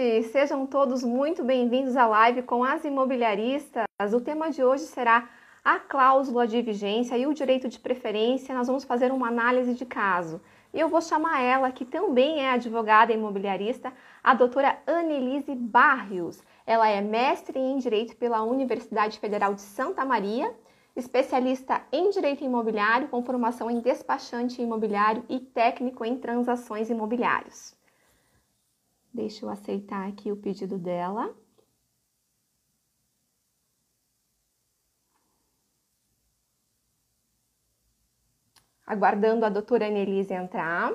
noite! Sejam todos muito bem-vindos à live com as imobiliaristas. O tema de hoje será a cláusula de vigência e o direito de preferência. Nós vamos fazer uma análise de caso. E eu vou chamar ela, que também é advogada imobiliarista, a doutora Annelise Barrios. Ela é mestre em Direito pela Universidade Federal de Santa Maria, especialista em Direito Imobiliário, com formação em despachante imobiliário e técnico em transações imobiliárias. Deixa eu aceitar aqui o pedido dela. Aguardando a doutora Annelise entrar,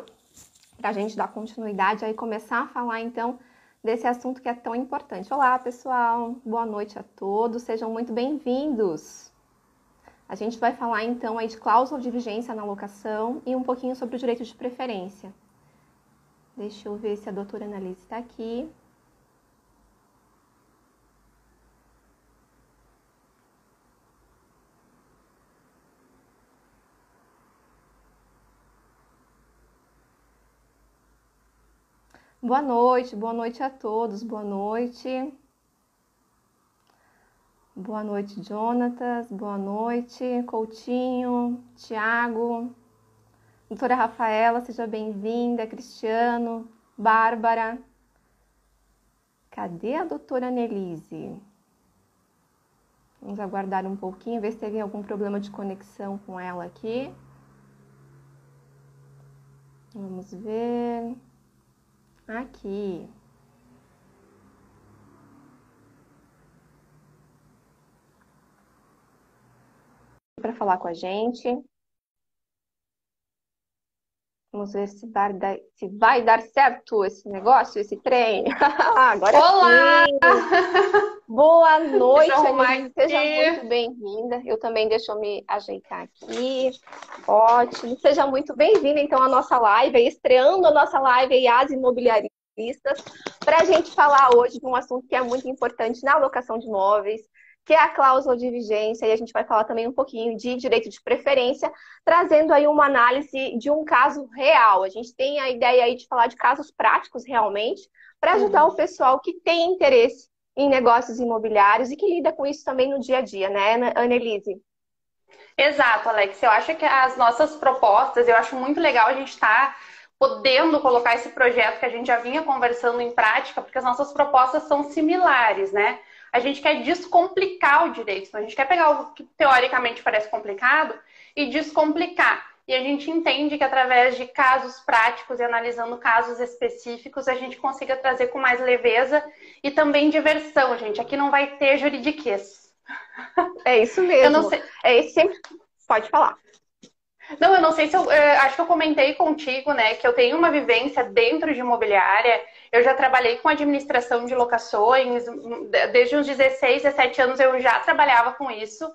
para a gente dar continuidade e começar a falar então desse assunto que é tão importante. Olá, pessoal, boa noite a todos, sejam muito bem-vindos. A gente vai falar então aí de cláusula de vigência na locação e um pouquinho sobre o direito de preferência. Deixa eu ver se a doutora Annalise está aqui. Boa noite, boa noite a todos, boa noite. Boa noite, Jonatas, boa noite, Coutinho, Tiago. Doutora Rafaela, seja bem-vinda. Cristiano, Bárbara. Cadê a doutora Nelise? Vamos aguardar um pouquinho, ver se teve algum problema de conexão com ela aqui. Vamos ver. Aqui. Para falar com a gente. Vamos ver se vai, dar, se vai dar certo esse negócio, esse trem. Agora Olá! sim! Boa noite, Anilise. Seja muito bem-vinda. Eu também deixa eu me ajeitar aqui. Ótimo. Seja muito bem-vinda, então, à nossa live, estreando a nossa live aí, as imobiliaristas, para a gente falar hoje de um assunto que é muito importante na alocação de imóveis, que é a cláusula de vigência, e a gente vai falar também um pouquinho de direito de preferência, trazendo aí uma análise de um caso real. A gente tem a ideia aí de falar de casos práticos realmente, para ajudar uhum. o pessoal que tem interesse em negócios imobiliários e que lida com isso também no dia a dia, né, Annelise? Exato, Alex. Eu acho que as nossas propostas, eu acho muito legal a gente estar tá podendo colocar esse projeto que a gente já vinha conversando em prática, porque as nossas propostas são similares, né? A gente quer descomplicar o direito. Então, a gente quer pegar algo que teoricamente parece complicado e descomplicar. E a gente entende que através de casos práticos e analisando casos específicos, a gente consiga trazer com mais leveza e também diversão, gente. Aqui não vai ter juridiquês. É isso mesmo. Eu não sei. É sempre. Pode falar. Não, eu não sei se eu. Eh, acho que eu comentei contigo, né, que eu tenho uma vivência dentro de imobiliária eu já trabalhei com administração de locações, desde uns 16, 17 anos eu já trabalhava com isso.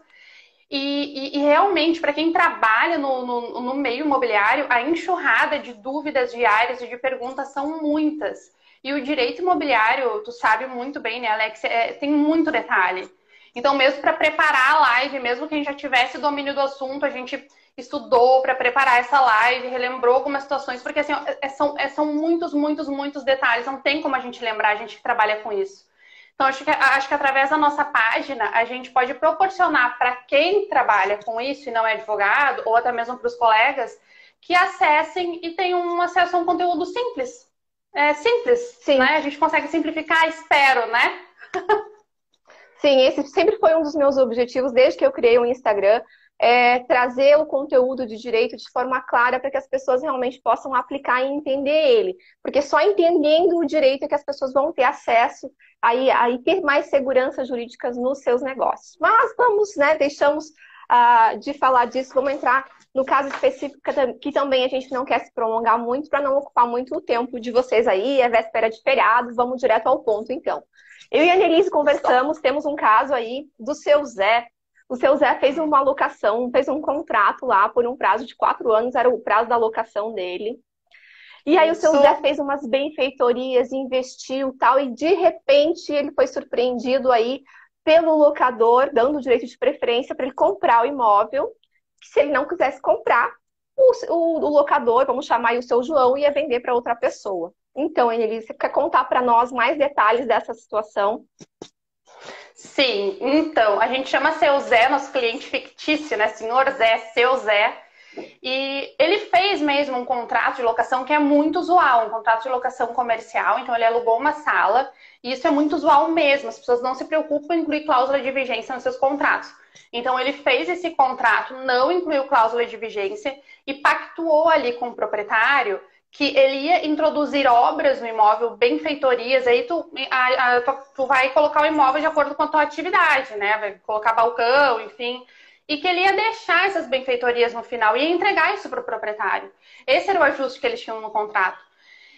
E, e, e realmente, para quem trabalha no, no, no, meio imobiliário, a enxurrada de dúvidas diárias e de perguntas são muitas. E o direito imobiliário, tu sabe muito bem, né, Alex, é, tem muito detalhe. Então, mesmo para preparar a live, mesmo que a gente já tivesse domínio do assunto, a gente estudou para preparar essa live, relembrou algumas situações, porque assim, é, são, é, são muitos, muitos, muitos detalhes, não tem como a gente lembrar, a gente que trabalha com isso. Então, acho que, acho que através da nossa página, a gente pode proporcionar para quem trabalha com isso e não é advogado, ou até mesmo para os colegas, que acessem e tenham um acesso a um conteúdo simples. É simples, Sim. né? A gente consegue simplificar, espero, né? Sim, esse sempre foi um dos meus objetivos desde que eu criei o Instagram é, trazer o conteúdo de direito de forma clara para que as pessoas realmente possam aplicar e entender ele. Porque só entendendo o direito é que as pessoas vão ter acesso aí, aí ter mais segurança jurídica nos seus negócios. Mas vamos, né, deixamos uh, de falar disso, vamos entrar no caso específico que também a gente não quer se prolongar muito para não ocupar muito o tempo de vocês aí, é véspera de feriado, vamos direto ao ponto então. Eu e a Annelise conversamos, temos um caso aí do seu Zé, o seu Zé fez uma alocação, fez um contrato lá por um prazo de quatro anos, era o prazo da alocação dele. E aí o seu Zé fez umas benfeitorias, investiu tal, e de repente ele foi surpreendido aí pelo locador, dando o direito de preferência para ele comprar o imóvel. Se ele não quisesse comprar, o, o, o locador, vamos chamar aí o seu João, ia vender para outra pessoa. Então, Enelise, você quer contar para nós mais detalhes dessa situação? Sim, então, a gente chama seu Zé, nosso cliente fictício, né? Senhor Zé, seu Zé. E ele fez mesmo um contrato de locação que é muito usual, um contrato de locação comercial. Então, ele alugou uma sala, e isso é muito usual mesmo. As pessoas não se preocupam em incluir cláusula de vigência nos seus contratos. Então, ele fez esse contrato, não incluiu cláusula de vigência e pactuou ali com o proprietário que ele ia introduzir obras no imóvel, benfeitorias, aí tu, a, a, tu, vai colocar o imóvel de acordo com a tua atividade, né? Vai colocar balcão, enfim. E que ele ia deixar essas benfeitorias no final e entregar isso para o proprietário. Esse era o ajuste que eles tinham no contrato.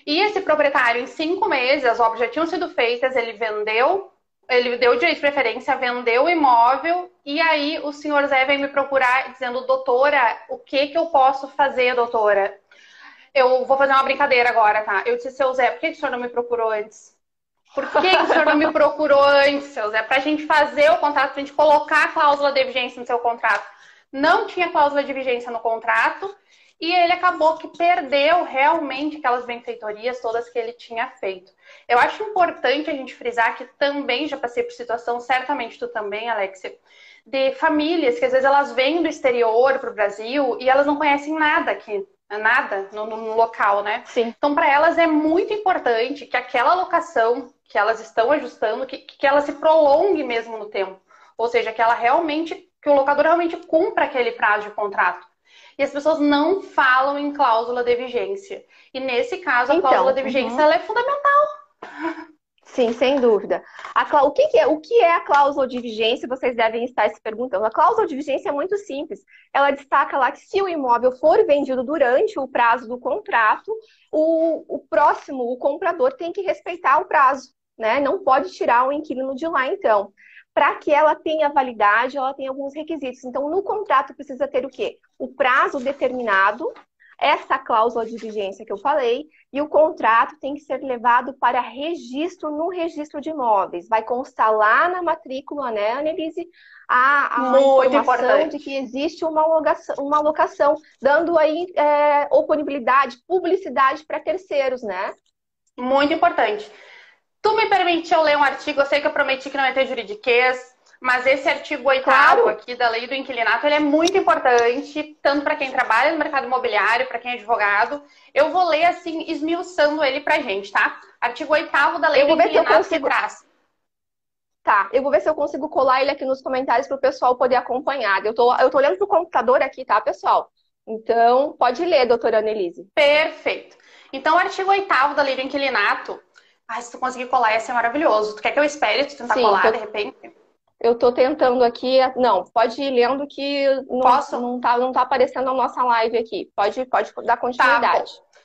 E esse proprietário, em cinco meses, as obras já tinham sido feitas, ele vendeu, ele deu direito de preferência, vendeu o imóvel, e aí o senhor Zé vem me procurar dizendo, doutora, o que que eu posso fazer, doutora? Eu vou fazer uma brincadeira agora, tá? Eu disse, seu Zé, por que o senhor não me procurou antes? Por que, que o senhor não me procurou antes, seu Zé? Pra gente fazer o contrato, pra gente colocar a cláusula de vigência no seu contrato. Não tinha cláusula de vigência no contrato e ele acabou que perdeu realmente aquelas benfeitorias todas que ele tinha feito. Eu acho importante a gente frisar que também já passei por situação, certamente tu também, Alexia, de famílias que às vezes elas vêm do exterior para o Brasil e elas não conhecem nada aqui nada no, no local, né? Sim. Então, para elas é muito importante que aquela locação que elas estão ajustando, que, que ela se prolongue mesmo no tempo. Ou seja, que ela realmente, que o locador realmente cumpra aquele prazo de contrato. E as pessoas não falam em cláusula de vigência. E nesse caso, a então, cláusula de vigência uhum. é fundamental. Sim, sem dúvida. A, o, que, que, é, o que é a cláusula de vigência? Vocês devem estar se perguntando. A cláusula de vigência é muito simples. Ela destaca lá que se o imóvel for vendido durante o prazo do contrato, o, o próximo, o comprador, tem que respeitar o prazo, né? Não pode tirar o inquilino de lá, então. Para que ela tenha validade, ela tem alguns requisitos. Então, no contrato precisa ter o quê? O prazo determinado, essa cláusula de vigência que eu falei, e o contrato tem que ser levado para registro no registro de imóveis. Vai constar lá na matrícula, né, Annelise, a, a informação importante. de que existe uma locação, uma locação dando aí é, oponibilidade, publicidade para terceiros, né? Muito importante. Tu me permitiu ler um artigo, eu sei que eu prometi que não ia ter juridiquês, mas esse artigo oitavo claro. aqui da lei do inquilinato, ele é muito importante, tanto para quem trabalha no mercado imobiliário, para quem é advogado. Eu vou ler assim, esmiuçando ele pra gente, tá? Artigo oitavo da lei do inquilinato consigo... que traz. Tá, eu vou ver se eu consigo colar ele aqui nos comentários para o pessoal poder acompanhar. Eu tô, eu tô olhando pro computador aqui, tá, pessoal? Então, pode ler, doutora Annelise. Perfeito. Então, o artigo oitavo da lei do inquilinato. Ai, se tu conseguir colar, ia ser maravilhoso. Tu quer que eu espere tu tentar Sim, colar, tô... de repente? Eu estou tentando aqui. Não, pode ir lendo que não, Posso? não, tá, não tá aparecendo a nossa live aqui. Pode, pode dar continuidade. Tá,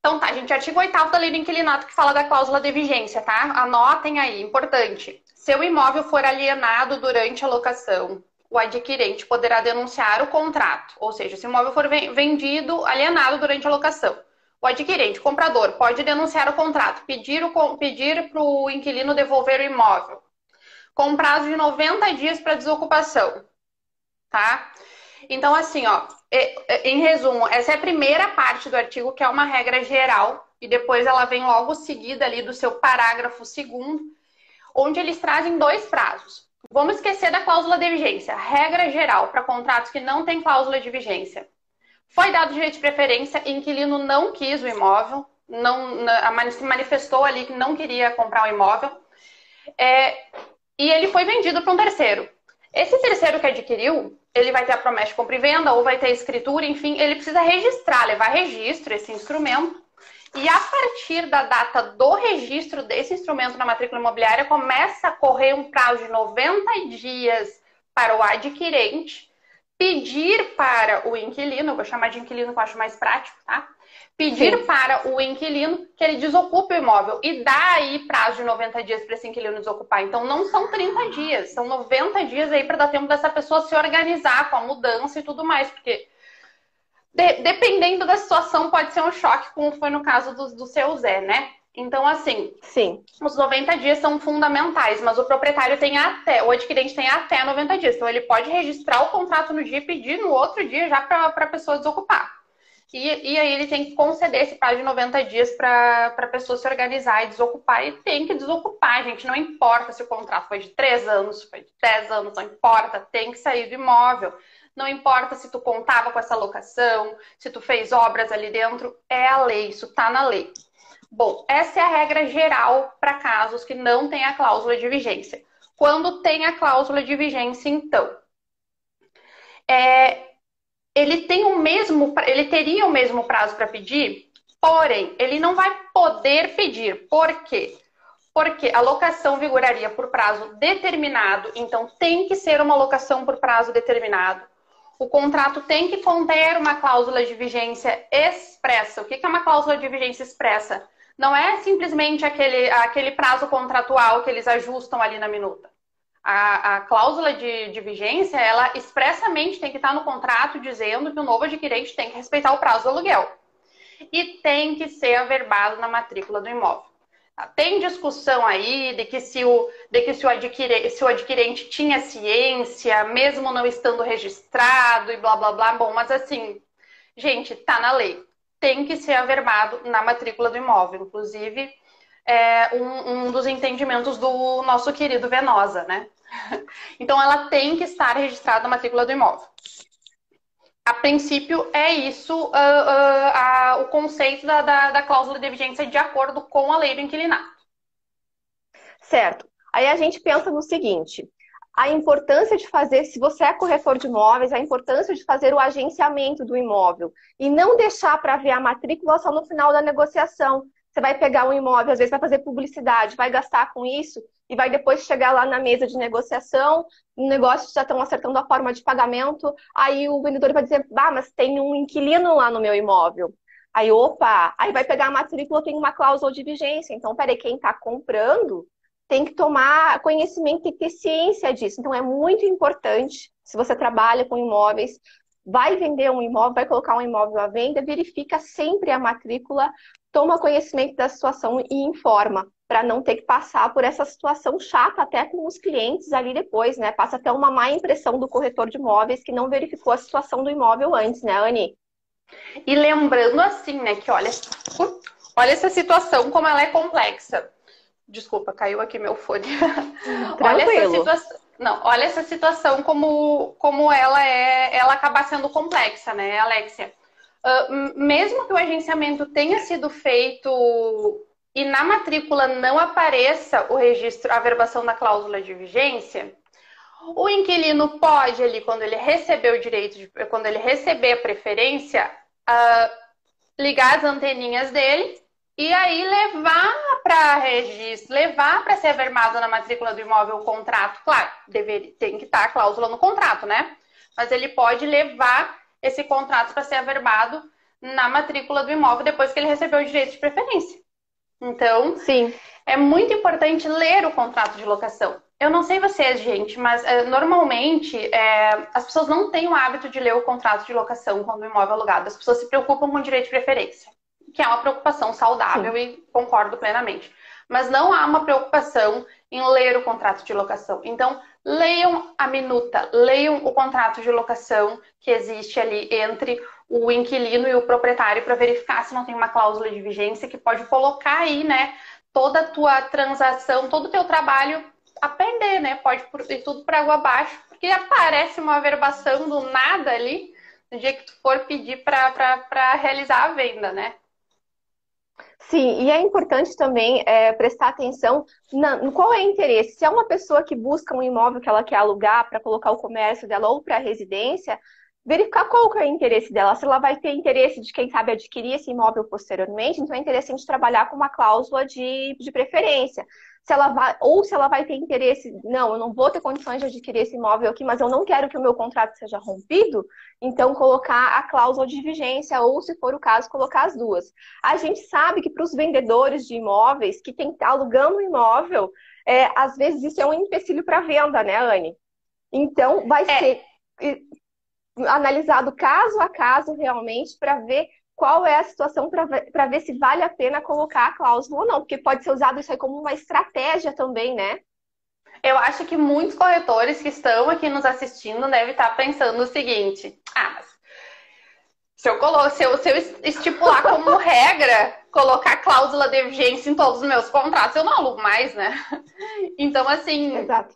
então tá, gente, artigo 8 da lei do inquilinato que fala da cláusula de vigência, tá? Anotem aí, importante. Se o imóvel for alienado durante a locação, o adquirente poderá denunciar o contrato. Ou seja, se o imóvel for vendido, alienado durante a locação. O adquirente, o comprador, pode denunciar o contrato, pedir para pedir o inquilino devolver o imóvel com prazo de 90 dias para desocupação, tá? Então, assim, ó, em resumo, essa é a primeira parte do artigo, que é uma regra geral, e depois ela vem logo seguida ali do seu parágrafo segundo, onde eles trazem dois prazos. Vamos esquecer da cláusula de vigência. Regra geral para contratos que não tem cláusula de vigência. Foi dado direito de preferência, inquilino não quis o imóvel, não se manifestou ali que não queria comprar o imóvel. É, e ele foi vendido para um terceiro. Esse terceiro que adquiriu, ele vai ter a promessa de compra e venda ou vai ter escritura, enfim, ele precisa registrar, levar registro esse instrumento. E a partir da data do registro desse instrumento na matrícula imobiliária, começa a correr um prazo de 90 dias para o adquirente pedir para o inquilino, vou chamar de inquilino que eu acho mais prático, tá? Pedir Sim. para o inquilino que ele desocupe o imóvel e dá aí prazo de 90 dias para esse inquilino desocupar. Então não são 30 dias, são 90 dias aí para dar tempo dessa pessoa se organizar com a mudança e tudo mais, porque de, dependendo da situação pode ser um choque, como foi no caso do, do seu Zé, né? Então, assim, Sim. os 90 dias são fundamentais, mas o proprietário tem até, o adquirente tem até 90 dias. Então, ele pode registrar o contrato no dia e pedir no outro dia já para a pessoa desocupar. E, e aí ele tem que conceder esse prazo de 90 dias para a pessoa se organizar e desocupar. E tem que desocupar, gente. Não importa se o contrato foi de 3 anos, foi de 10 anos, não importa, tem que sair do imóvel. Não importa se tu contava com essa locação, se tu fez obras ali dentro, é a lei, isso tá na lei. Bom, essa é a regra geral para casos que não tem a cláusula de vigência. Quando tem a cláusula de vigência, então, é, ele tem o mesmo, ele teria o mesmo prazo para pedir, porém, ele não vai poder pedir. Por quê? Porque a locação vigoraria por prazo determinado, então tem que ser uma locação por prazo determinado. O contrato tem que conter uma cláusula de vigência expressa. O que é uma cláusula de vigência expressa? Não é simplesmente aquele, aquele prazo contratual que eles ajustam ali na minuta a, a cláusula de, de, vigência, ela expressamente tem que estar no contrato dizendo que o novo adquirente tem que respeitar o prazo do aluguel. E tem que ser averbado na matrícula do imóvel. Tá? Tem discussão aí de que, se o, de que se, o adquirente, se o adquirente tinha ciência, mesmo não estando registrado e blá blá blá. Bom, mas assim, gente, tá na lei. Tem que ser averbado na matrícula do imóvel. Inclusive, é um, um dos entendimentos do nosso querido Venosa, né? Então, ela tem que estar registrada na matrícula do imóvel. A princípio, é isso uh, uh, uh, o conceito da, da, da, cláusula de vigência de acordo com a lei do inquilinato. Certo. Aí a gente pensa no seguinte: a importância de fazer, se você é corretor de imóveis, a importância de fazer o agenciamento do imóvel e não deixar para ver a matrícula só no final da negociação. Você vai pegar um imóvel, às vezes vai fazer publicidade, vai gastar com isso e vai depois chegar lá na mesa de negociação, o negócio já estão acertando a forma de pagamento, aí o vendedor vai dizer, ah, mas tem um inquilino lá no meu imóvel. Aí, opa, aí vai pegar a matrícula, tem uma cláusula de vigência. Então, peraí, quem está comprando tem que tomar conhecimento, que ter ciência disso. Então, é muito importante, se você trabalha com imóveis, vai vender um imóvel, vai colocar um imóvel à venda, verifica sempre a matrícula, toma conhecimento da situação e informa, para não ter que passar por essa situação chata até com os clientes ali depois, né? Passa até uma má impressão do corretor de imóveis que não verificou a situação do imóvel antes, né, Anne? E lembrando assim, né, que olha, olha essa situação como ela é complexa. Desculpa, caiu aqui meu fone. olha essa situação. Não, olha essa situação como, como ela é, ela acaba sendo complexa, né, Alexia? Uh, mesmo que o agenciamento tenha sido feito e na matrícula não apareça o registro, a verbação da cláusula de vigência, o inquilino pode ali, quando ele receber o direito, de, quando ele receber a preferência, uh, ligar as anteninhas dele e aí levar para registro, levar para ser verbado na matrícula do imóvel o contrato. Claro, deveria, tem que estar a cláusula no contrato, né? Mas ele pode levar esse contrato para ser averbado na matrícula do imóvel depois que ele recebeu o direito de preferência. Então, sim, é muito importante ler o contrato de locação. Eu não sei vocês, gente, mas é, normalmente é, as pessoas não têm o hábito de ler o contrato de locação quando o imóvel é alugado. As pessoas se preocupam com o direito de preferência que é uma preocupação saudável Sim. e concordo plenamente. Mas não há uma preocupação em ler o contrato de locação. Então, leiam a minuta, leiam o contrato de locação que existe ali entre o inquilino e o proprietário para verificar se não tem uma cláusula de vigência que pode colocar aí, né, toda a tua transação, todo o teu trabalho a perder, né? Pode ir tudo para água abaixo, porque aparece uma verbação do nada ali no dia que tu for pedir para realizar a venda, né? Sim, e é importante também é, prestar atenção na, no qual é o interesse. Se é uma pessoa que busca um imóvel que ela quer alugar para colocar o comércio dela ou para residência, verificar qual que é o interesse dela. Se ela vai ter interesse de, quem sabe, adquirir esse imóvel posteriormente, então é interessante trabalhar com uma cláusula de, de preferência se ela vai, ou se ela vai ter interesse, não, eu não vou ter condições de adquirir esse imóvel aqui, mas eu não quero que o meu contrato seja rompido, então colocar a cláusula de vigência, ou se for o caso, colocar as duas. A gente sabe que para os vendedores de imóveis que tem alugando imóvel, é, às vezes isso é um empecilho para venda, né, Anne? Então, vai é. ser analisado caso a caso realmente para ver qual é a situação para ver se vale a pena colocar a cláusula ou não, porque pode ser usado isso aí como uma estratégia também, né? Eu acho que muitos corretores que estão aqui nos assistindo devem estar pensando o seguinte: ah, mas Se eu, colo... se eu, se eu estipular como regra, colocar cláusula de vigência em todos os meus contratos, eu não alugo mais, né? Então, assim, Exato.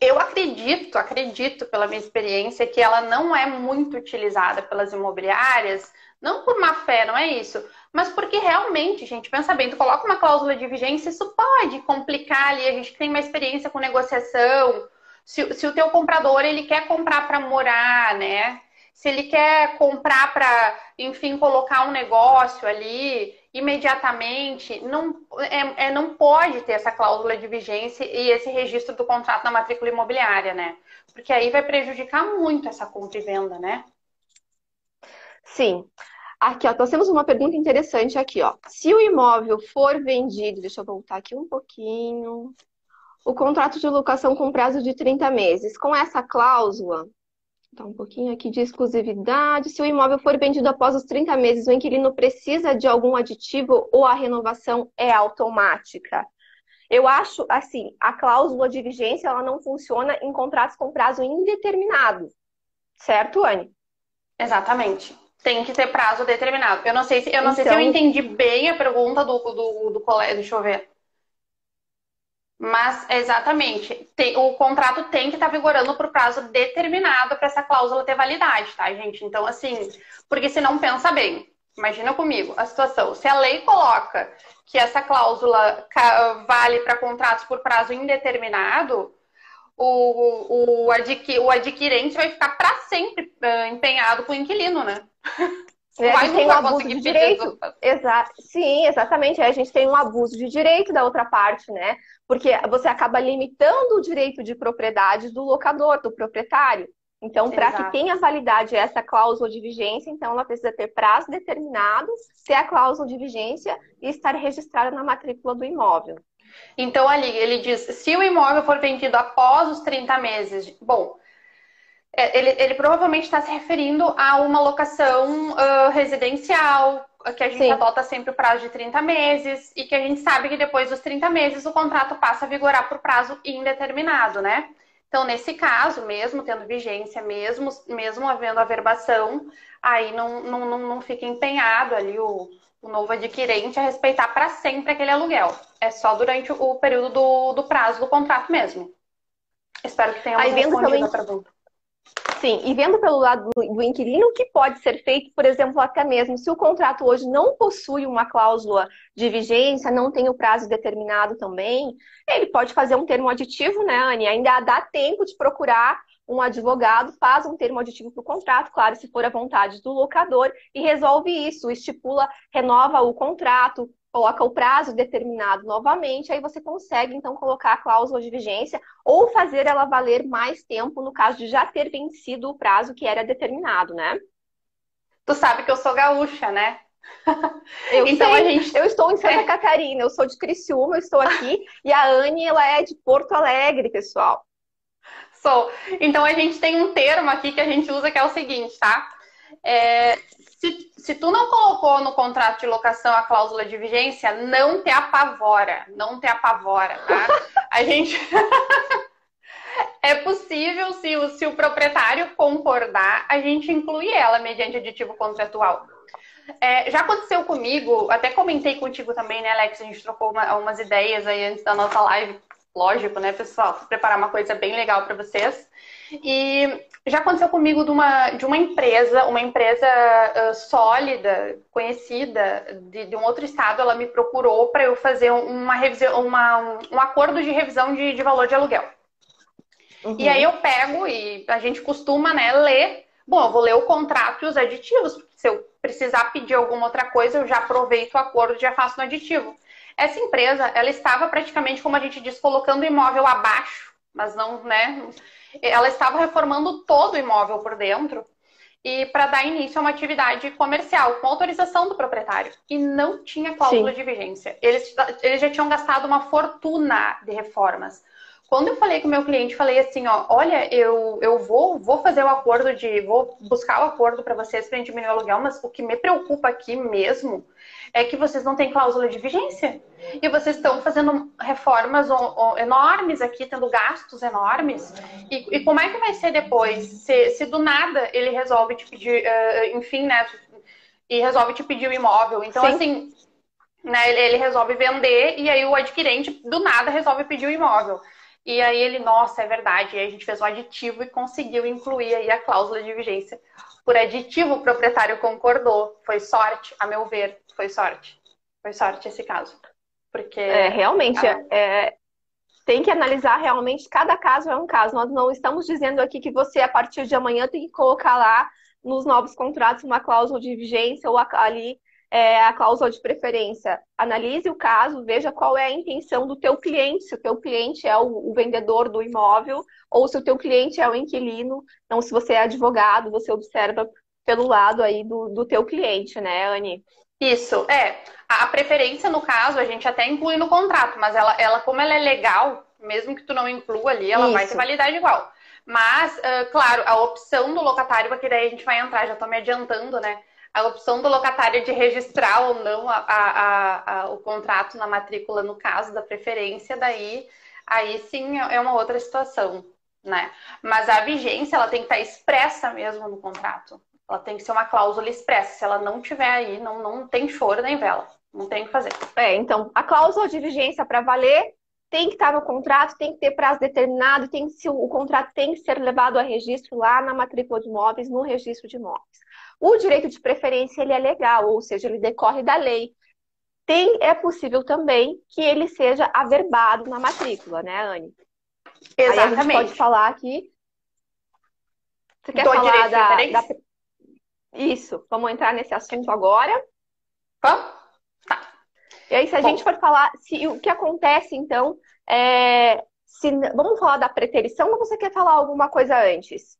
eu acredito, acredito pela minha experiência, que ela não é muito utilizada pelas imobiliárias, não por má fé, não é isso, mas porque realmente, gente, pensa bem, tu coloca uma cláusula de vigência, isso pode complicar ali, a gente tem uma experiência com negociação, se, se o teu comprador, ele quer comprar para morar, né? Se ele quer comprar para, enfim, colocar um negócio ali, imediatamente, não, é, é, não pode ter essa cláusula de vigência e esse registro do contrato na matrícula imobiliária, né? Porque aí vai prejudicar muito essa compra e venda, né? Sim. Aqui, ó, nós temos uma pergunta interessante aqui, ó. Se o imóvel for vendido, deixa eu voltar aqui um pouquinho. O contrato de locação com prazo de 30 meses, com essa cláusula, Tá um pouquinho aqui de exclusividade. Se o imóvel for vendido após os 30 meses, o inquilino precisa de algum aditivo ou a renovação é automática? Eu acho, assim, a cláusula de vigência ela não funciona em contratos com prazo indeterminado. Certo, Anne? Exatamente. Tem que ter prazo determinado. Eu não sei se eu, não então... sei se eu então entendi bem a pergunta do, do, do colega. Deixa eu ver. Mas, exatamente, tem, o contrato tem que estar tá vigorando por prazo determinado para essa cláusula ter validade, tá, gente? Então, assim, porque se não pensa bem, imagina comigo a situação. Se a lei coloca que essa cláusula vale para contratos por prazo indeterminado, o, o, adqui, o adquirente vai ficar para sempre uh, empenhado com o inquilino, né? É, a gente tem um abuso de direito. Exa Sim, exatamente. A gente tem um abuso de direito da outra parte, né? Porque você acaba limitando o direito de propriedade do locador, do proprietário. Então, para que tenha validade essa cláusula de vigência, então ela precisa ter prazo determinado, ter a cláusula de vigência e estar registrada na matrícula do imóvel. Então, ali, ele diz: se o imóvel for vendido após os 30 meses, bom, é, ele, ele provavelmente está se referindo a uma locação uh, residencial, que a gente Sim. adota sempre o prazo de 30 meses e que a gente sabe que depois dos 30 meses o contrato passa a vigorar por prazo indeterminado, né? Então, nesse caso, mesmo tendo vigência, mesmo, mesmo havendo averbação, aí não, não, não, não fica empenhado ali o, o novo adquirente a respeitar para sempre aquele aluguel. É só durante o período do, do prazo do contrato mesmo. Espero que tenha respondido a pergunta. Sim, e vendo pelo lado do inquilino, o que pode ser feito, por exemplo, até mesmo se o contrato hoje não possui uma cláusula de vigência, não tem o prazo determinado também, ele pode fazer um termo aditivo, né, Anne? Ainda dá tempo de procurar um advogado, faz um termo aditivo para o contrato, claro, se for a vontade do locador, e resolve isso, estipula, renova o contrato, coloca o prazo determinado novamente, aí você consegue então colocar a cláusula de vigência ou fazer ela valer mais tempo no caso de já ter vencido o prazo que era determinado, né? Tu sabe que eu sou gaúcha, né? Eu então sei, a gente eu estou em Santa é. Catarina, eu sou de Criciúma, eu estou aqui e a Anne ela é de Porto Alegre, pessoal. Sou. Então a gente tem um termo aqui que a gente usa que é o seguinte, tá? É, se, se tu não colocou no contrato de locação a cláusula de vigência, não te apavora, não te apavora, tá? A gente é possível se o, se o proprietário concordar, a gente inclui ela mediante aditivo contratual. É, já aconteceu comigo, até comentei contigo também, né, Alex? A gente trocou uma, umas ideias aí antes da nossa live. Lógico, né, pessoal? Preparar uma coisa bem legal para vocês. E já aconteceu comigo de uma, de uma empresa, uma empresa uh, sólida, conhecida, de, de, um outro estado, ela me procurou para eu fazer uma revisão, uma, um, um acordo de revisão de, de valor de aluguel. Uhum. E aí eu pego e a gente costuma, né, ler. Bom, eu vou ler o contrato e os aditivos. Se eu precisar pedir alguma outra coisa, eu já aproveito o acordo e já faço no aditivo. Essa empresa, ela estava praticamente, como a gente diz, colocando o imóvel abaixo, mas não, né? Ela estava reformando todo o imóvel por dentro e para dar início a uma atividade comercial com autorização do proprietário e não tinha cláusula Sim. de vigência. Eles, eles já tinham gastado uma fortuna de reformas. Quando eu falei com o meu cliente, falei assim, ó, olha, eu, eu vou, vou fazer o acordo de, vou buscar o acordo para vocês para diminuir o aluguel, mas o que me preocupa aqui mesmo é que vocês não têm cláusula de vigência. E vocês estão fazendo reformas enormes aqui, tendo gastos enormes. E, e como é que vai ser depois? Se, se, do nada ele resolve te pedir, uh, enfim, né? e resolve te pedir o imóvel. Então, Sim. assim, né, ele, ele resolve vender e aí o adquirente, do nada, resolve pedir o imóvel. E aí ele, nossa, é verdade. E aí a gente fez um aditivo e conseguiu incluir aí a cláusula de vigência. Por aditivo, o proprietário concordou. Foi sorte, a meu ver, foi sorte. Foi sorte esse caso. Porque. É, realmente, a... é, tem que analisar realmente, cada caso é um caso. Nós não estamos dizendo aqui que você, a partir de amanhã, tem que colocar lá nos novos contratos uma cláusula de vigência ou ali é, a cláusula de preferência. Analise o caso, veja qual é a intenção do teu cliente, se o teu cliente é o, o vendedor do imóvel ou se o teu cliente é o inquilino. Então, se você é advogado, você observa pelo lado aí do, do teu cliente, né, Anne? Isso, é. A preferência, no caso, a gente até inclui no contrato, mas ela, ela como ela é legal, mesmo que tu não inclua ali, ela Isso. vai ter validade igual. Mas, uh, claro, a opção do locatário, porque daí a gente vai entrar, já estou me adiantando, né? A opção do locatário de registrar ou não a, a, a, o contrato na matrícula, no caso da preferência, daí aí sim é, é uma outra situação, né? Mas a vigência ela tem que estar expressa mesmo no contrato. Ela tem que ser uma cláusula expressa. Se ela não tiver aí, não, não tem choro nem vela. Não tem o que fazer. É, então, a cláusula de vigência para valer tem que estar no contrato, tem que ter prazo determinado, tem que, o contrato tem que ser levado a registro lá na matrícula de imóveis, no registro de imóveis. O direito de preferência ele é legal, ou seja, ele decorre da lei. Tem, é possível também que ele seja averbado na matrícula, né, Anne? Exatamente. Aí a gente pode falar aqui. Você quer Do falar da, da, Isso, vamos entrar nesse assunto agora. Vamos? Tá. E aí, se a Bom. gente for falar, se o que acontece, então, é, se, vamos falar da preterição ou você quer falar alguma coisa antes?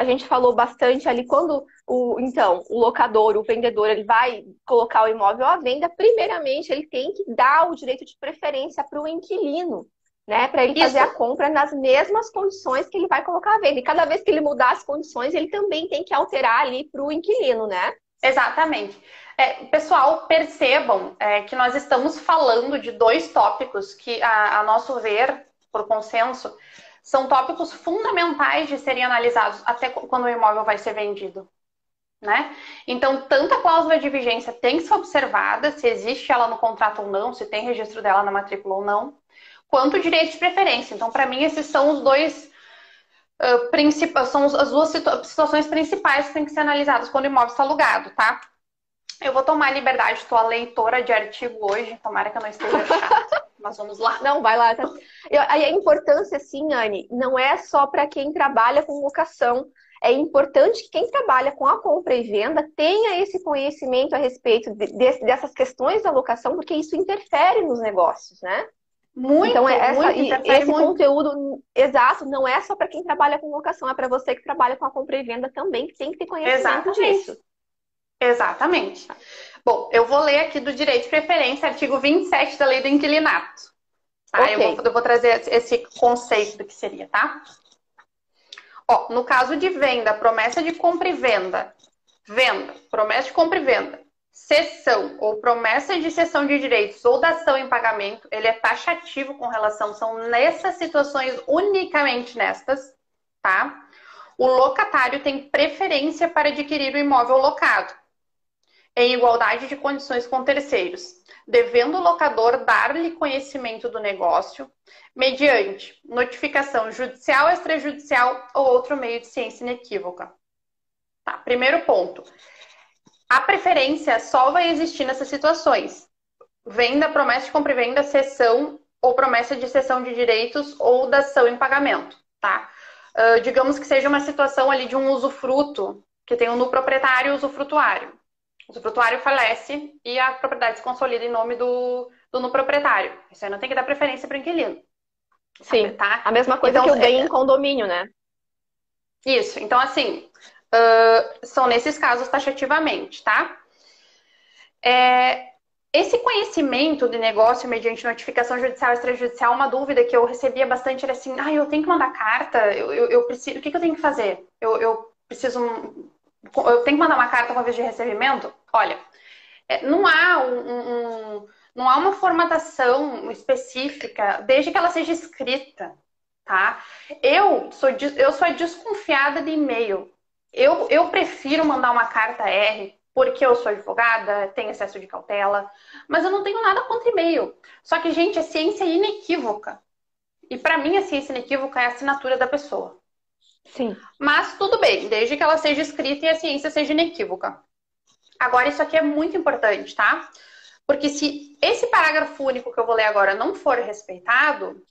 A gente falou bastante ali quando o então o locador, o vendedor, ele vai colocar o imóvel à venda, primeiramente ele tem que dar o direito de preferência para o inquilino, né, para ele Isso. fazer a compra nas mesmas condições que ele vai colocar à venda. E cada vez que ele mudar as condições, ele também tem que alterar ali para o inquilino, né? Exatamente. É, pessoal, percebam é, que nós estamos falando de dois tópicos que, a, a nosso ver, por consenso, são tópicos fundamentais de serem analisados até quando o imóvel vai ser vendido. Né? Então, tanto a cláusula de vigência tem que ser observada, se existe ela no contrato ou não, se tem registro dela na matrícula ou não, quanto o direito de preferência. Então, para mim, esses são os dois uh, principais, são as duas situações principais que têm que ser analisadas quando o imóvel está alugado, tá? Eu vou tomar liberdade, estou a leitora de artigo hoje, tomara que eu não esteja chata. Mas vamos lá. Não, vai lá. Tá? Aí a importância, sim, Anne, não é só para quem trabalha com locação. É importante que quem trabalha com a compra e venda tenha esse conhecimento a respeito de, de, dessas questões da locação, porque isso interfere nos negócios, né? Muito, então, é essa, muito, esse muito. conteúdo exato não é só para quem trabalha com locação, é para você que trabalha com a compra e venda também, que tem que ter conhecimento Exatamente. disso. Exatamente. Bom, eu vou ler aqui do direito de preferência, artigo 27 da lei do inquilinato. Tá? Okay. Eu, vou, eu vou trazer esse conceito do que seria, tá? Ó, no caso de venda, promessa de compra e venda, venda, promessa de compra e venda, cessão ou promessa de cessão de direitos ou dação em pagamento, ele é taxativo com relação, são nessas situações, unicamente nestas, tá? O locatário tem preferência para adquirir o imóvel locado em igualdade de condições com terceiros, devendo o locador dar-lhe conhecimento do negócio mediante notificação judicial, extrajudicial ou outro meio de ciência inequívoca. Tá, primeiro ponto. A preferência só vai existir nessas situações. Venda, promessa de compra e venda, cessão ou promessa de cessão de direitos ou dação em pagamento, tá? Uh, digamos que seja uma situação ali de um usufruto, que tem um no proprietário e usufrutuário. O usufrutuário falece e a propriedade se consolida em nome do, do no proprietário. Isso aí não tem que dar preferência para o inquilino. Sim, tá? A mesma coisa então, que o bem é... em condomínio, né? Isso. Então, assim, uh, são nesses casos taxativamente, tá? É, esse conhecimento de negócio mediante notificação judicial e extrajudicial, uma dúvida que eu recebia bastante era assim, ah, eu tenho que mandar carta, eu, eu, eu preciso, o que, que, eu tenho que fazer? Eu, eu preciso eu tenho que mandar uma carta com vez de recebimento? Olha, é, não há um, um, não há uma formatação específica, desde que ela seja escrita, tá? Eu sou, eu sou desconfiada de e-mail. Eu, eu prefiro mandar uma carta R porque eu sou advogada, tenho excesso de cautela, mas eu não tenho nada contra e-mail. Só que, gente, a ciência é inequívoca. E para mim, a ciência inequívoca é a assinatura da pessoa. Sim. Mas tudo bem, desde que ela seja escrita e a ciência seja inequívoca. Agora, isso aqui é muito importante, tá? Porque se esse parágrafo único que eu vou ler agora não for respeitado,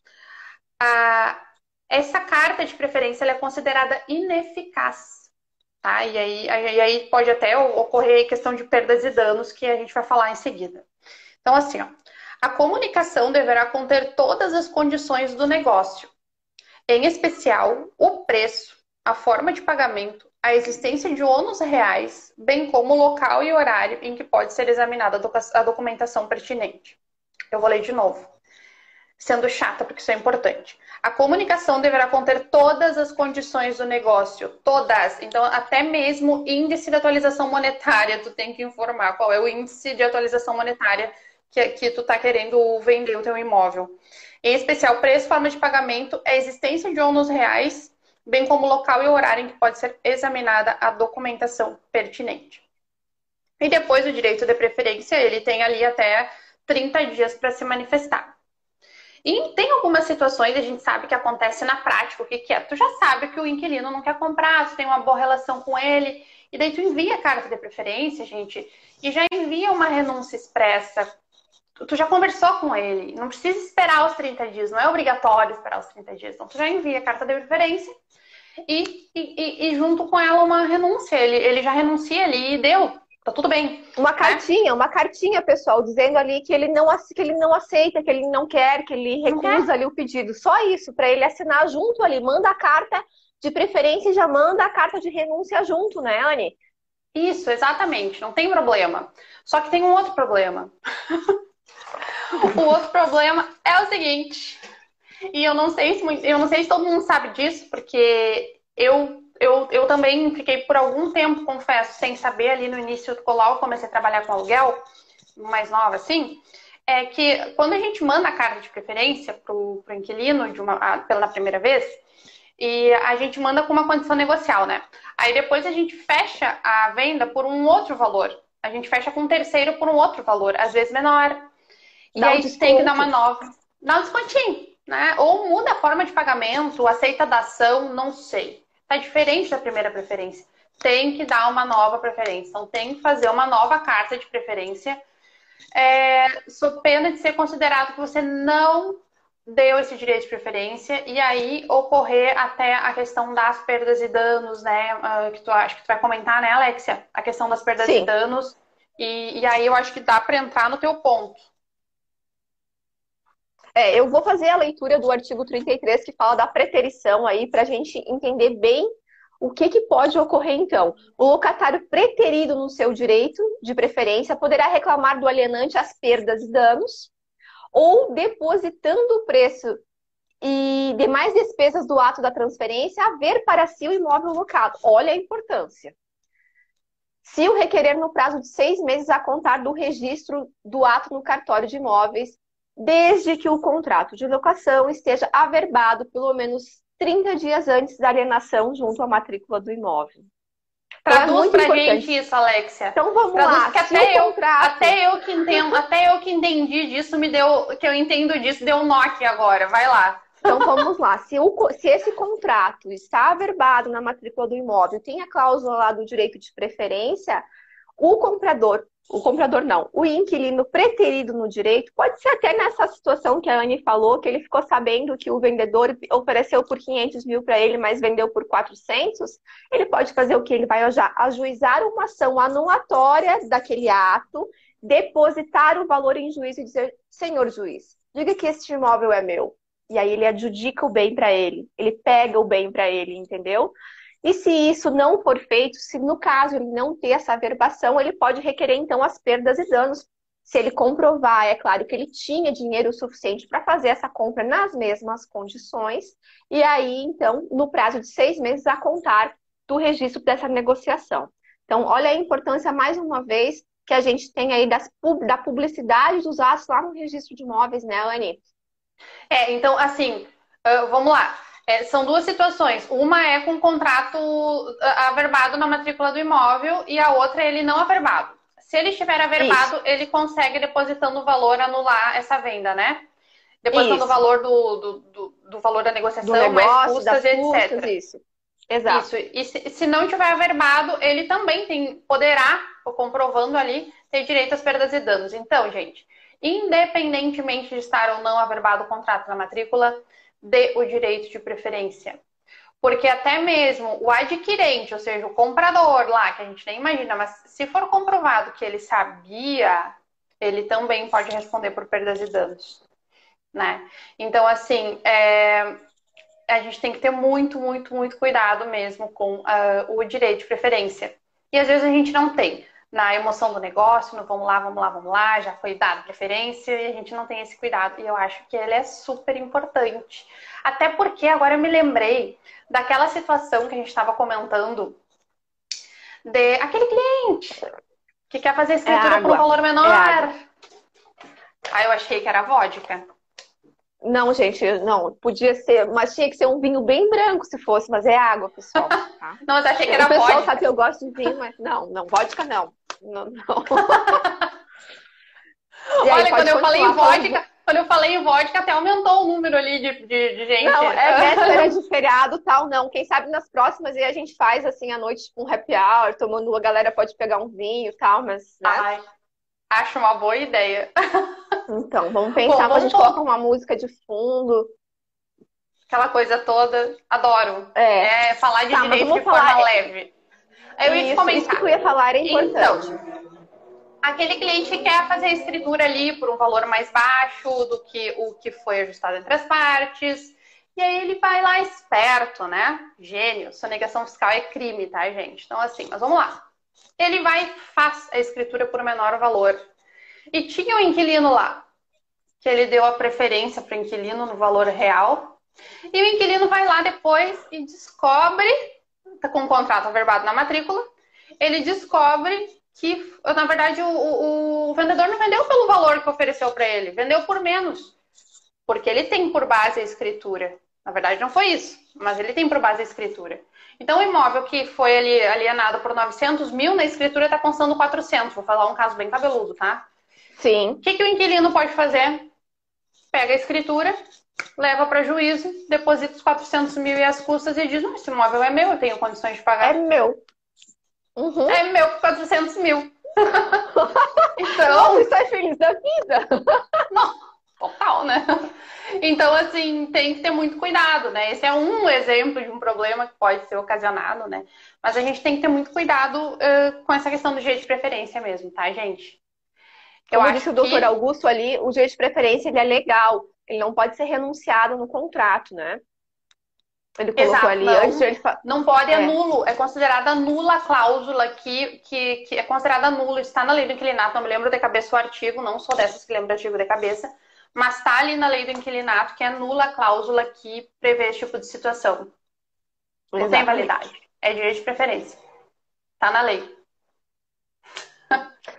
a, essa carta de preferência é considerada ineficaz. Tá? E, aí, aí pode até ocorrer questão de perdas e danos, que a gente vai falar em seguida. Então, assim, ó, a comunicação deverá conter todas as condições do negócio, em especial o preço, a forma de pagamento, a existência de ônus reais, bem como o local e horário em que pode ser examinada a documentação pertinente. Eu vou ler de novo, sendo chata, porque isso é importante. A comunicação deverá conter todas as condições do negócio, todas. Então, até mesmo índice de atualização monetária, tu tem que informar qual é o índice de atualização monetária que, que tu está querendo vender o teu imóvel. Em especial, preço, forma de pagamento, a existência de ônus reais, bem como o local e horário em que pode ser examinada a documentação pertinente. E depois o direito de preferência, ele tem ali até 30 dias para se manifestar. E tem algumas situações, a gente sabe que acontece na prática, o que, que é? Tu já sabe que o inquilino não quer comprar, tu tem uma boa relação com ele, e daí tu envia a carta de preferência, gente, e já envia uma renúncia expressa tu já conversou com ele, não precisa esperar os 30 dias, não é obrigatório esperar os 30 dias. Então, tu já envia a carta de preferência e, e, e junto com ela uma renúncia. Ele, ele já renuncia ali e deu. Tá tudo bem. Uma né? cartinha, uma cartinha, pessoal, dizendo ali que ele não, que ele não aceita, que ele não quer, que ele recusa ali o pedido. Só isso, para ele assinar junto ali. Manda a carta de preferência e já manda a carta de renúncia junto, né, Anne? Isso, exatamente. Não tem problema. Só que tem um outro problema. O outro problema é o seguinte, e eu não sei se eu não sei se todo mundo sabe disso, porque eu eu, eu também fiquei por algum tempo, confesso, sem saber ali no início do colar, eu comecei a trabalhar com aluguel, mais nova assim, é que quando a gente manda a carta de preferência para o inquilino de uma, pela primeira vez, e a gente manda com uma condição negocial, né? Aí depois a gente fecha a venda por um outro valor. A gente fecha com um terceiro por um outro valor, às vezes menor, e aí um tem que dar uma nova. Dá um descontinho, né? Ou muda a forma de pagamento, aceita da ação, não sei. Tá diferente da primeira preferência. Tem que dar uma nova preferência. Então tem que fazer uma nova carta de preferência. É, sob pena de ser considerado que você não deu esse direito de preferência e aí ocorrer até a questão das perdas e danos, né? Uh, que tu acho que tu vai comentar, né, Alexia? A questão das perdas Sim. e danos. E, e aí eu acho que dá para entrar no teu ponto. É, eu vou fazer a leitura do artigo 33 que fala da preterição aí para a gente entender bem o que, que pode ocorrer então. O locatário preterido no seu direito de preferência poderá reclamar do alienante as perdas e danos ou depositando o preço e demais despesas do ato da transferência a ver para si o imóvel locado. Olha a importância. Se o requerer no prazo de seis meses a contar do registro do ato no cartório de imóveis desde que o contrato de locação esteja averbado pelo menos 30 dias antes da alienação junto à matrícula do imóvel. Traduz é pra importante. gente isso, Alexia. Então vamos Traduz, lá. até, eu, contrato... até eu que entendo, até eu que entendi disso, me deu, que eu entendo disso, deu um nó aqui agora. Vai lá. Então vamos lá. Se, o, se esse contrato está averbado na matrícula do imóvel, tem a cláusula lá do direito de preferência, o comprador o comprador não, o inquilino preterido no direito, pode ser até nessa situação que a Anne falou, que ele ficou sabendo que o vendedor ofereceu por 500 mil para ele, mas vendeu por 400, ele pode fazer o que? Ele vai ajuizar uma ação anulatória daquele ato, depositar o valor em juízo e dizer, senhor juiz, diga que este imóvel é meu. E aí ele adjudica o bem para ele, ele pega o bem para ele, entendeu? E se isso não for feito, se no caso ele não ter essa averbação, ele pode requerer então as perdas e danos. Se ele comprovar, é claro, que ele tinha dinheiro suficiente para fazer essa compra nas mesmas condições, e aí então, no prazo de seis meses, a contar do registro dessa negociação. Então, olha a importância, mais uma vez, que a gente tem aí das, da publicidade dos atos lá no registro de imóveis, né, Anne? É, então, assim, vamos lá. É, são duas situações. Uma é com contrato averbado na matrícula do imóvel e a outra é ele não averbado. Se ele estiver averbado, Isso. ele consegue, depositando o valor, anular essa venda, né? Depositando o valor do, do, do, do, valor da negociação, negócio, mais custas, etc. Custas, isso. Exato. Isso. E se, se não tiver averbado, ele também tem, poderá, comprovando ali, ter direito às perdas e danos. Então, gente, independentemente de estar ou não averbado o contrato na matrícula, dê o direito de preferência. Porque até mesmo o adquirente, ou seja, o comprador lá, que a gente nem imagina, mas se for comprovado que ele sabia, ele também pode responder por perdas e danos. Né? Então, assim, é, a gente tem que ter muito, muito, muito cuidado mesmo com uh, o direito de preferência. E às vezes a gente não tem. Na emoção do negócio, no vamos lá, vamos lá, vamos lá, já foi dado preferência e a gente não tem esse cuidado. E eu acho que ele é super importante. Até porque agora eu me lembrei daquela situação que a gente estava comentando de aquele cliente que quer fazer escritura é por um valor menor. É Aí eu achei que era vodka. Não, gente, não. Podia ser, mas tinha que ser um vinho bem branco se fosse, mas é água, pessoal. Tá? não, mas achei que era vodka. O pessoal sabe que eu gosto de vinho, mas não, não, vodka não. Não, não. aí, Olha, quando eu falei em vodka, quando eu falei em vodka, até aumentou o número ali de, de, de gente. Não, é véspera de feriado tal, não. Quem sabe nas próximas e a gente faz assim à noite, tipo um happy hour, tomando, a galera pode pegar um vinho tal, mas. Né? Ai, acho uma boa ideia. Então, vamos pensar, Bom, vamos a gente coloca uma música de fundo. Aquela coisa toda. Adoro. É, é falar de tá, direito de falar... forma leve. Eu ia comentar. Isso que eu ia falar é importante. Então, aquele cliente quer fazer a escritura ali por um valor mais baixo do que o que foi ajustado entre as partes. E aí ele vai lá esperto, né? Gênio. Sonegação fiscal é crime, tá, gente? Então, assim, mas vamos lá. Ele vai e faz a escritura por menor valor. E tinha um inquilino lá, que ele deu a preferência para o inquilino no valor real. E o inquilino vai lá depois e descobre, com o contrato averbado na matrícula, ele descobre que, na verdade, o, o, o vendedor não vendeu pelo valor que ofereceu para ele, vendeu por menos. Porque ele tem por base a escritura. Na verdade, não foi isso, mas ele tem por base a escritura. Então, o imóvel que foi ali alienado por 900 mil, na escritura está constando 400. Vou falar um caso bem cabeludo, tá? Sim. O que, que o inquilino pode fazer? Pega a escritura, leva para juízo, deposita os 400 mil e as custas e diz: Não, esse imóvel é meu, eu tenho condições de pagar. É meu. Uhum. É meu por 400 mil. então. Não, está feliz da vida. Não, total, né? Então, assim, tem que ter muito cuidado, né? Esse é um exemplo de um problema que pode ser ocasionado, né? Mas a gente tem que ter muito cuidado uh, com essa questão do jeito de preferência mesmo, tá, gente? Eu Como acho disse o doutor que... Augusto ali, o jeito de preferência ele é legal. Ele não pode ser renunciado no contrato, né? Ele colocou Exato, ali não, antes ele Não pode, é, é nulo. É considerada nula a cláusula que, que, que é considerada nulo. Está na lei do inquilinato, não me lembro de cabeça o artigo, não sou dessas que lembro do artigo de cabeça, mas está ali na lei do inquilinato que é nula a cláusula que prevê esse tipo de situação. Não Exatamente. tem validade. É direito de preferência. Está na lei.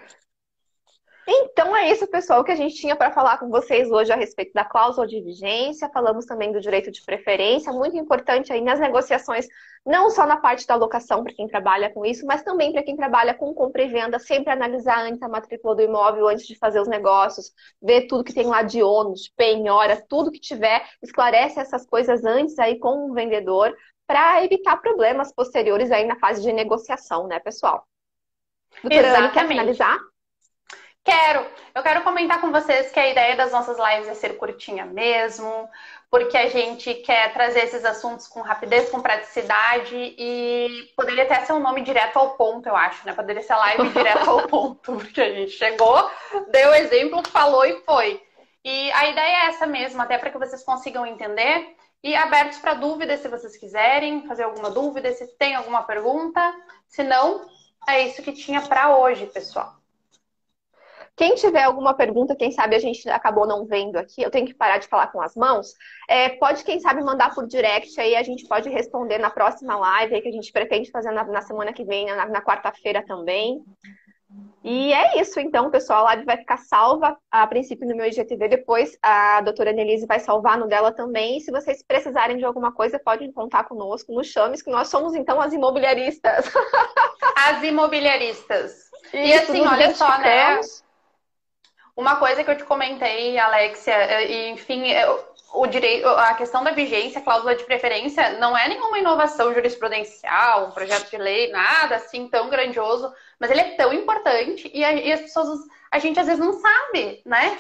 Então é isso, pessoal, que a gente tinha para falar com vocês hoje a respeito da cláusula de vigência. Falamos também do direito de preferência, muito importante aí nas negociações, não só na parte da locação para quem trabalha com isso, mas também para quem trabalha com compra e venda, sempre analisar antes a matrícula do imóvel antes de fazer os negócios, ver tudo que tem lá de ônus, de penhora, tudo que tiver, esclarece essas coisas antes aí com o vendedor para evitar problemas posteriores aí na fase de negociação, né, pessoal? Doutora Anne, quer finalizar? Quero. Eu quero comentar com vocês que a ideia das nossas lives é ser curtinha mesmo, porque a gente quer trazer esses assuntos com rapidez, com praticidade e poderia até ser um nome direto ao ponto, eu acho, né? Poderia ser live direto ao ponto, porque a gente chegou, deu exemplo, falou e foi. E a ideia é essa mesmo, até para que vocês consigam entender e abertos para dúvidas se vocês quiserem fazer alguma dúvida, se tem alguma pergunta. Se não, é isso que tinha para hoje, pessoal. Quem tiver alguma pergunta, quem sabe a gente acabou não vendo aqui, eu tenho que parar de falar com as mãos, é, pode, quem sabe, mandar por direct aí, a gente pode responder na próxima live que a gente pretende fazer na, na semana que vem, na, na quarta-feira também. E é isso, então, pessoal. A live vai ficar salva a princípio no meu IGTV. Depois a doutora Annelise vai salvar no dela também. E se vocês precisarem de alguma coisa, podem contar conosco, nos chames, que nós somos, então, as imobiliaristas. As imobiliaristas. Isso, e assim, olha só, né? Uma coisa que eu te comentei, Alexia, é, enfim, o direito, a questão da vigência, cláusula de preferência, não é nenhuma inovação jurisprudencial, um projeto de lei, nada assim tão grandioso, mas ele é tão importante e, e as pessoas, a gente às vezes não sabe, né?